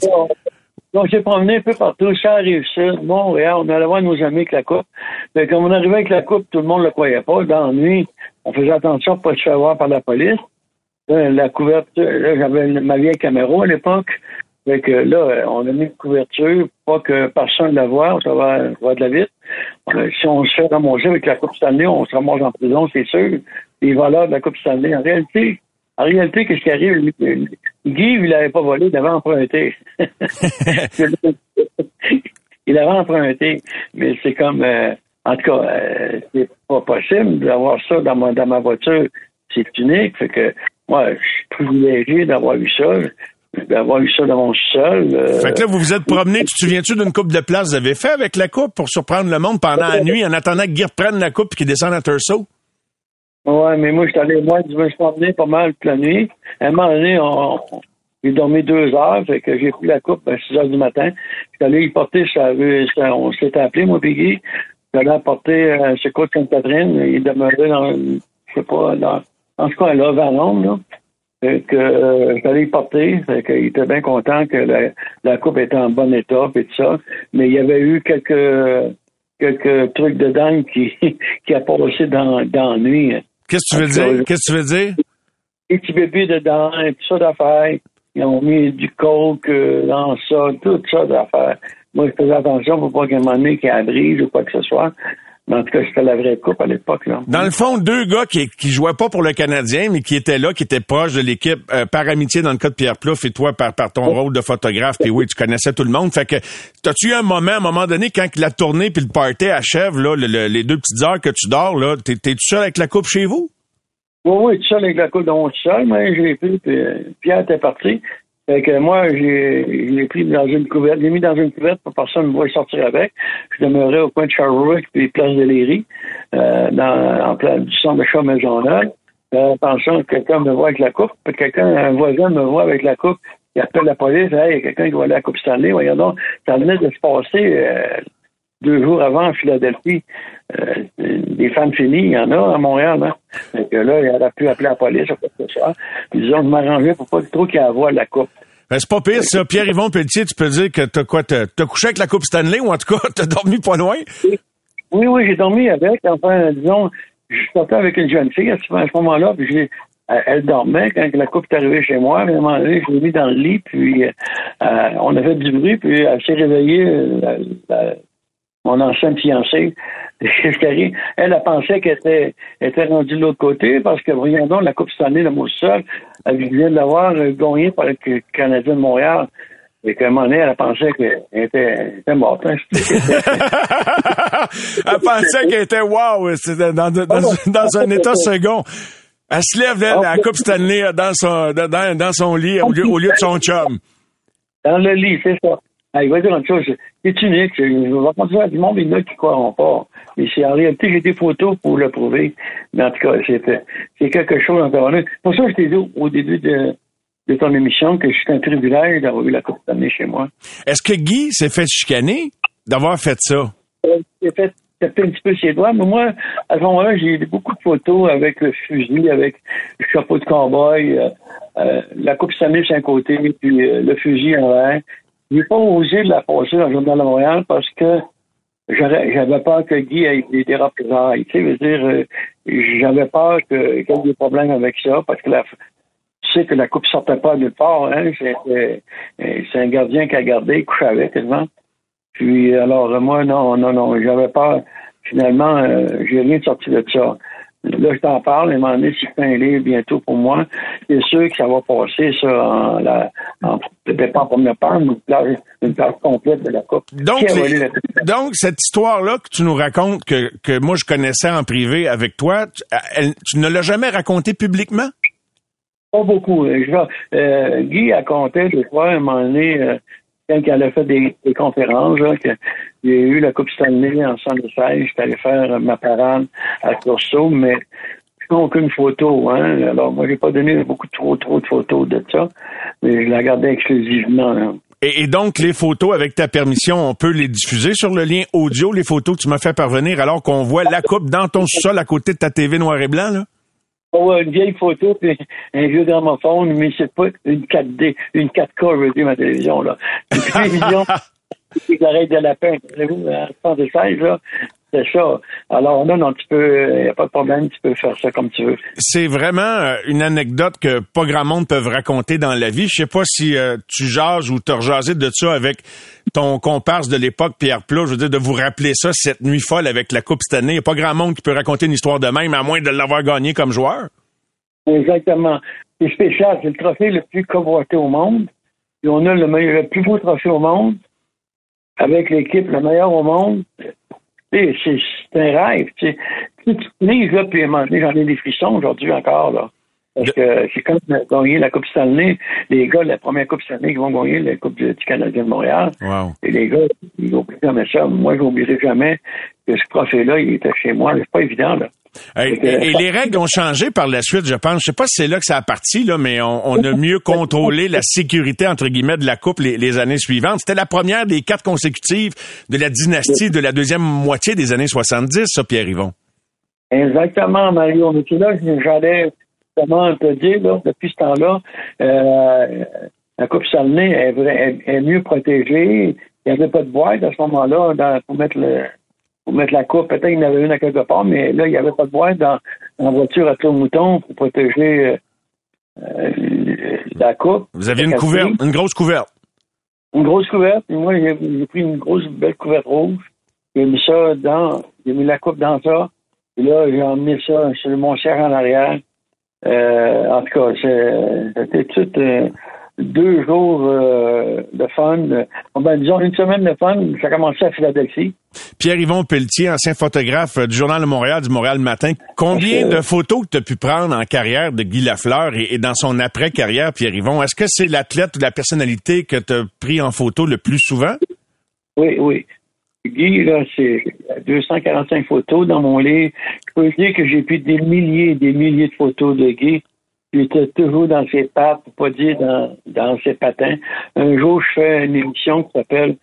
Donc, j'ai promené un peu partout, arrive ça. Montréal, on allait voir nos amis avec la coupe. Mais quand on arrivait avec la coupe, tout le monde ne le croyait pas. Dans la nuit, on faisait attention pour pas se faire voir par la police. La couverture, là, j'avais ma vieille caméra à l'époque. Fait que là, on a mis une couverture pas que personne ne la voie, ça va, va de la vite. Euh, Si on se fait ramasser avec la Coupe Stanley, on se ramasse en prison, c'est sûr. Les voleurs de la Coupe Stanley. En réalité, en réalité, qu'est-ce qui arrive? Guy, il l'avait pas volé, il l'avait emprunté. il avait emprunté. Mais c'est comme, euh, en tout cas, euh, c'est pas possible d'avoir ça dans ma, dans ma voiture. C'est unique. Fait que, moi, je suis privilégié d'avoir eu ça, d'avoir eu ça dans mon sol. euh, Fait que là, vous vous êtes promené, tu te souviens-tu d'une coupe de place que vous avez fait avec la coupe pour surprendre le monde pendant la nuit en attendant que Guy reprenne la coupe et qu'il descende à Tursault? Ouais, mais moi, je suis allé, moi, je me suis pas mal toute la nuit. À un moment donné, on, j'ai dormi deux heures, fait que j'ai pris la coupe à 6 heures du matin. Je allé y porter, ça, ça- on s'était appelé, moi, Piggy. Je suis allé apporter euh, ce coup de Sainte-Catherine. Il demeurait dans, je sais pas, dans, en tout cas, là, vers Londres, là. Fait que, euh, y porter. Fait qu'il était bien content que la, coupe était en bon état, et tout ça. Mais il y avait eu quelques, quelques trucs dedans qui, qui a passé dans, dans la nuit. Qu'est-ce que tu veux dire? Qu'est-ce que tu veux dire? des petits bébés dedans, tout ça d'affaires. Ils ont mis du coke euh, dans ça, tout ça d'affaires. Moi, je faisais attention pour pas moment donné qu'il y ait la brise ou quoi que ce soit. Mais en tout cas, c'était la vraie coupe à l'époque. là. Dans le fond, deux gars qui, qui jouaient pas pour le Canadien, mais qui étaient là, qui étaient proches de l'équipe euh, par amitié dans le cas de Pierre Plouffe et toi par, par ton rôle de photographe. Puis oui, tu connaissais tout le monde. Fait que t'as-tu eu un moment, à un moment donné, quand la tournée puis le party achève, là, le- le- les deux petites heures que tu dors, là, t'es, t'es tout seul avec la coupe chez vous? Oui, oui, tout seul avec la coupe dans mon sol, mais je l'ai pris, puis euh, Pierre était parti. Fait que moi, j'ai, je l'ai pris dans une couverte, je l'ai mis dans une couverte pour personne ne voie sortir avec. Je demeurais au coin de Sherbrooke puis Place de Léry, euh, dans, en plein du centre de chat Maisonneuve. Euh, pensant que quelqu'un me voit avec la coupe, quelqu'un, un voisin me voit avec la coupe, il appelle la police, hey, il y a quelqu'un qui voit la coupe Stanley, voyons donc, ça venait de se passer euh, deux jours avant en Philadelphie. Euh, des femmes finies, il y en a à Montréal, hein. Que là, il aurait pu appeler la police ou quoi que ce soit. Puis disons, je m'arrangeais pour pas trop qu'il y ait à voir la coupe. Ben, c'est pas pire, ça. Pierre-Yvon Pelletier, tu peux dire que t'as quoi? T'as, t'as couché avec la coupe Stanley ou en tout cas, t'as dormi pas loin? Oui, oui, j'ai dormi avec. Enfin, disons, je sortais avec une jeune fille à ce, à moment-là, puis j'ai elle, dormait quand la coupe est arrivée chez moi. À un moment donné, je l'ai mis dans le lit, puis euh, on a fait du bruit, puis elle s'est réveillée, euh, la- mon ancienne fiancée. Elle, elle pensait qu'elle était, rendue de l'autre côté parce que, voyons donc, la Coupe Stanley, le mot seul, elle vient de l'avoir euh, gagnée par le Canadien de Montréal. Et qu'à un moment donné, elle pensait qu'elle était, morte. hein. Elle pensait qu'elle était wow, c'était dans, dans, dans, dans un état second. Elle se lève, elle, la Coupe Stanley euh, dans son, dans, dans son lit au lieu, au lieu de son chum. Dans le lit, c'est ça. Ah, il va dire une chose, c'est unique. Je vais continuer à du monde, il y en a qui ne croiront pas. Mais c'est en réalité, j'ai des photos pour le prouver. Mais en tout cas, c'est, quelque chose encore là. Pour ça, je t'ai dit au, début de, de ton émission que c'est un privilège d'avoir eu la Coupe d'année chez moi. Est-ce que Guy s'est fait chicaner d'avoir fait ça? J'ai fait taper un petit peu ses doigts, mais moi, à ce moment-là, j'ai eu beaucoup de photos avec le fusil, avec le chapeau de cowboy, euh, euh, la coupe Stanley sur un côté, puis euh, le fusil en l'air. J'ai pas osé la passer dans le Journal de Montréal parce que j'avais peur que Guy ait des, représailles. Tu sais, veux dire, euh, j'avais peur qu'il y ait des problèmes avec ça parce que la, tu sais que la coupe sortait pas nulle part. Hein? C'est, c'est un gardien qui a gardé, il couchait avec quasiment. Puis alors euh, moi, non, non, non, j'avais peur. Finalement, euh, j'ai rien sorti de ça. Là, je t'en parle, un moment donné, si un livre bientôt pour moi, c'est sûr que ça va passer ça en la en peut-être pas en première page, mais une page, une complète de la coupe. Donc, les- la donc cette histoire-là que tu nous racontes, que, que moi je connaissais en privé avec toi, tu, elle- tu ne l'as jamais racontée publiquement? Pas beaucoup. Euh, je euh, Guy a compté des fois, à un moment donné, euh, quand elle a fait des, conférences, là, que j'ai eu la Coupe Stanley en 76, j'étais allé faire ma parade à Corso, mais aucune photo. Hein. Alors, moi, j'ai pas donné beaucoup trop, trop de photos de ça, mais je la gardais exclusivement. là. Et, et donc, les photos, avec ta permission, on peut les diffuser sur le lien audio, les photos que tu m'as fait parvenir, alors qu'on voit la coupe dans ton sous-sol à côté de ta TV noir et blanc, là? Une vieille photo, puis un vieux gramophone, mais c'est pas une 4D, une 4K, je veux dire, ma télévision, là. Une télévision, avec l'oreille de lapin, vous en 76, là, c'est ça. Alors, non, non, tu peux, il n'y a pas de problème, tu peux faire ça comme tu veux. C'est vraiment euh, une anecdote que pas grand monde peuvent raconter dans la vie. Je sais pas si euh, tu jases ou t'as jasé de ça avec ton comparse de l'époque, Pierre Plot. Je veux dire, de vous rappeler ça, cette nuit folle avec la Coupe cette année. Il n'y a pas grand monde qui peut raconter une histoire de même, à moins de l'avoir gagné comme joueur. Exactement. C'est spécial, c'est le trophée le plus convoité au monde. Et on a le, meilleur, le plus beau trophée au monde, avec l'équipe la meilleure au monde. C'est c'est un rêve. Tu sais. Là, puis j'en ai des frissons aujourd'hui encore, là. Parce que c'est comme gagner la Coupe Stanley. Les gars, la première Coupe Stanley, qui vont gagner la Coupe du, Canadien de Montréal. Wow. Et les gars, ils n'oublient jamais ça. Moi, je n'oublierai jamais que ce trophée-là, il était chez moi. C'est pas évident, là. Et, et les règles ont changé par la suite, je pense. Je sais pas si c'est là que ça a parti, là, mais on, on a mieux contrôlé la sécurité, entre guillemets, de la Coupe les, les années suivantes. C'était la première des quatre consécutives de la dynastie de la deuxième moitié des années 70, ça, Pierre Yvon. Exactement, Mario. Mais puis là, j'allais comment te dire, là, depuis ce temps-là, euh, la Coupe Stanley est, est- est mieux protégée. Il n'y avait pas de boîte à ce moment-là pour mettre le pour mettre la coupe. Peut-être qu'il y en avait une à quelque part, mais là, il n'y avait pas de boîte dans, la voiture à tout mouton pour protéger euh, euh, la coupe. Vous aviez une couverte, une grosse couverte. Une grosse couverte. Et moi, j'ai pris une grosse belle couverte rouge. J'ai mis ça dans. J'ai mis la coupe dans ça. Et là, j'ai emmené ça sur mon serre en arrière. Euh, en tout cas, c'était tout euh, deux jours euh, de fun. Bon, ben, disons une semaine de fun. Ça a commencé à Philadelphie. Pierre-Yvon Pelletier, ancien photographe euh, du Journal de Montréal, du Montréal Matin. Combien de photos que tu as pu prendre en carrière de Guy Lafleur et, et dans son après-carrière, Pierre-Yvon? Est-ce que c'est l'athlète ou la personnalité que tu as pris en photo le plus souvent? Oui, oui. Guy, là, c'est 245 photos dans mon livre. Je peux dire que j'ai pris des milliers et des milliers de photos de Guy. Il était toujours dans ses pattes, pour pas dire dans, dans ses patins. Un jour, je fais une émission qui s'appelle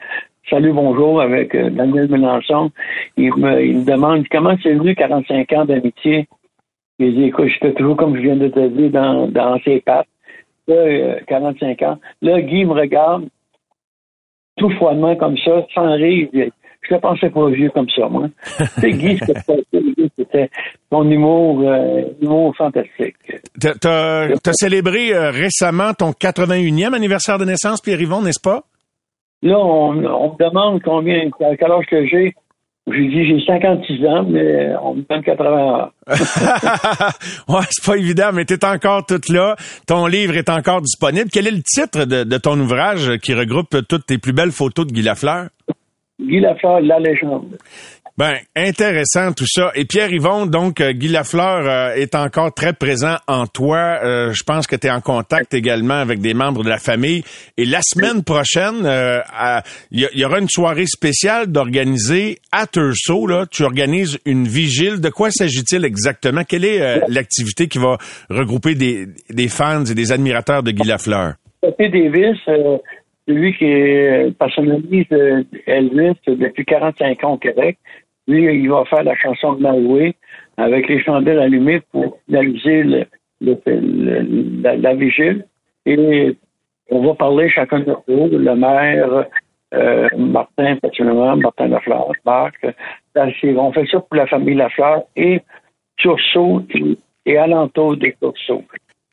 Salut, bonjour avec euh, Daniel Mélenchon. Il me, il me demande comment c'est venu 45 ans d'amitié? Il dit, écoute, j'étais toujours comme je viens de te dire dans, dans ses pattes. Là, euh, 45 ans. Là, Guy me regarde tout froidement comme ça, sans rire. Je ne pensais pas vieux comme ça, moi. tu sais, Guy, c'était c'était son humour, euh, humour fantastique. T'as as, célébré euh, récemment ton 81e anniversaire de naissance, Pierre-Yvon, n'est-ce pas? Là, on, on, me demande combien, quel âge que j'ai. J'ai dit j'ai 56 ans, mais on me donne 80 ans. ouais, c'est pas évident, mais t'es encore toute là. Ton livre est encore disponible. Quel est le titre de, de ton ouvrage qui regroupe toutes tes plus belles photos de Guy Lafleur? Guy Lafleur, la légende. Ben, intéressant tout ça. Et Pierre Yvon, donc euh, Guy Lafleur euh, est encore très présent en toi. Euh, je pense que tu es en contact également avec des membres de la famille. Et la semaine prochaine, il y, aura une soirée spéciale d'organiser à Turso. Là, tu organises une vigile. De quoi s'agit-il exactement? Quelle est l'activité qui va regrouper des, des, fans et des admirateurs de Guy Lafleur? Davis, lui qui personnalise Elvis depuis 45 ans au Québec. Lui, il va faire la chanson de Maui avec les chandelles allumées pour finaliser le, la, vigile. Et on va parler chacun de nous, le maire, euh, Martin, personnellement, Martin Lafleur, Marc. On fait ça pour la famille Lafleur et Turceau et, et alentour des Turceau.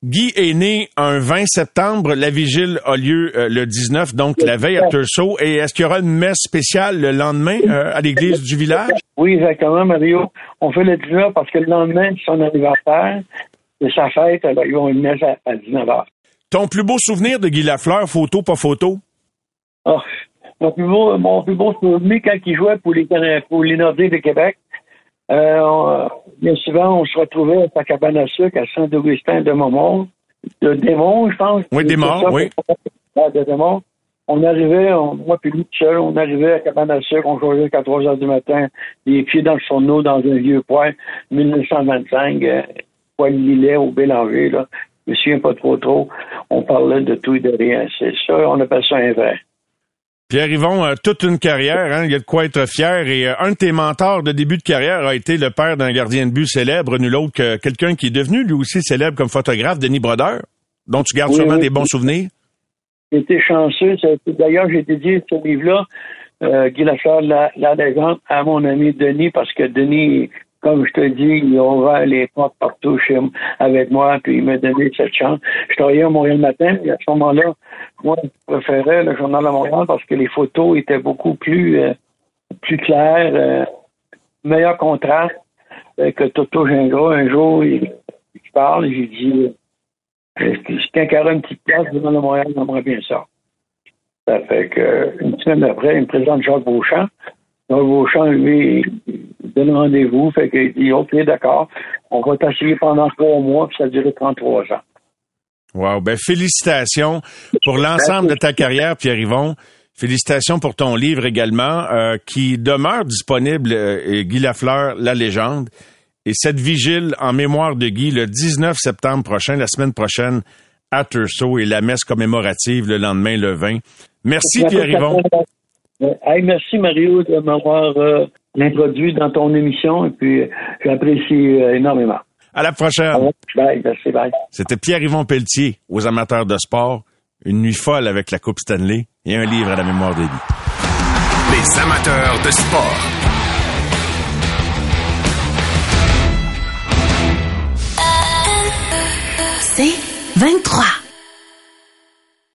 Guy est né un 20 septembre. La vigile a lieu euh, le 19, donc la veille à Tursault. Et est-ce qu'il y aura une messe spéciale le lendemain euh, à l'église du village? Oui, exactement, Mario. On fait le 19 parce que le lendemain, c'est son anniversaire. C'est sa fête. Alors, ils vont une messe à, 19h. Ton plus beau souvenir de Guy Lafleur, photo, pas photo? Oh, mon, plus beau, mon plus beau souvenir quand il jouait pour les, pour les Nordiques de Québec. Euh, bien souvent, on se retrouvait à cabane à sucre à Saint-Augustin de Momont, de Démon, je pense. Oui, Démon, oui. De Démon. On arrivait, moi puis lui tout seul, on arrivait à cabane à sucre, on jouait à 3 heures du matin, les pieds dans le fourneau, dans un vieux poêle, 1925, euh, poêle lilet au Bélanger, là. Je me souviens pas trop trop. On parlait de tout et de rien. C'est ça, on appelle ça un vrai. Pierre-Yvon, a toute une carrière, hein, il y a de quoi être fier. Et euh, un de tes mentors de début de carrière a été le père d'un gardien de but célèbre, nul autre que quelqu'un qui est devenu lui aussi célèbre comme photographe, Denis Brodeur, dont tu gardes sûrement des bons souvenirs. J'étais chanceux. D'ailleurs, j'ai dédié ce livre-là, euh, Guy Lafleur, la, la légende, à mon ami Denis, parce que Denis comme je te dis, il a ouvert les portes partout chez avec moi, puis il m'a donné cette chance. Je travaillais à Montréal matin, et à ce moment-là, moi, je préférais le journal de Montréal parce que les photos étaient beaucoup plus euh, plus claires, euh, meilleur contraste euh, que Toto Gingras. Un jour, il, parle, et j'ai dit, il y aura une petite place le Journal de Montréal, j'aimerais bien ça. Ça fait que, une semaine après, il me présente Jacques Beauchamp. Beauchamp, lui, donne rendez-vous. Fait qu'il dit OK, d'accord, on va t'assurer pendant trois mois, puis ça a duré 33 ans. Wow, ben félicitations pour l'ensemble de ta carrière, Pierre-Yvon. Félicitations pour ton livre également, euh, qui demeure disponible, euh, Guy Lafleur, La légende. Et cette vigile en mémoire de Guy, le 19 septembre prochain, la semaine prochaine, à Tursault, et la messe commémorative le lendemain, le 20. Merci, Pierre-Yvon. merci, Mario, de m'avoir euh, l'introduit dans ton émission et puis j'apprécie euh, énormément. À la prochaine. Bye, merci, bye. C'était Pierre-Yvon Pelletier aux amateurs de sport. Une nuit folle avec la Coupe Stanley et un livre à la mémoire de vie. Les amateurs de sport. C'est 23.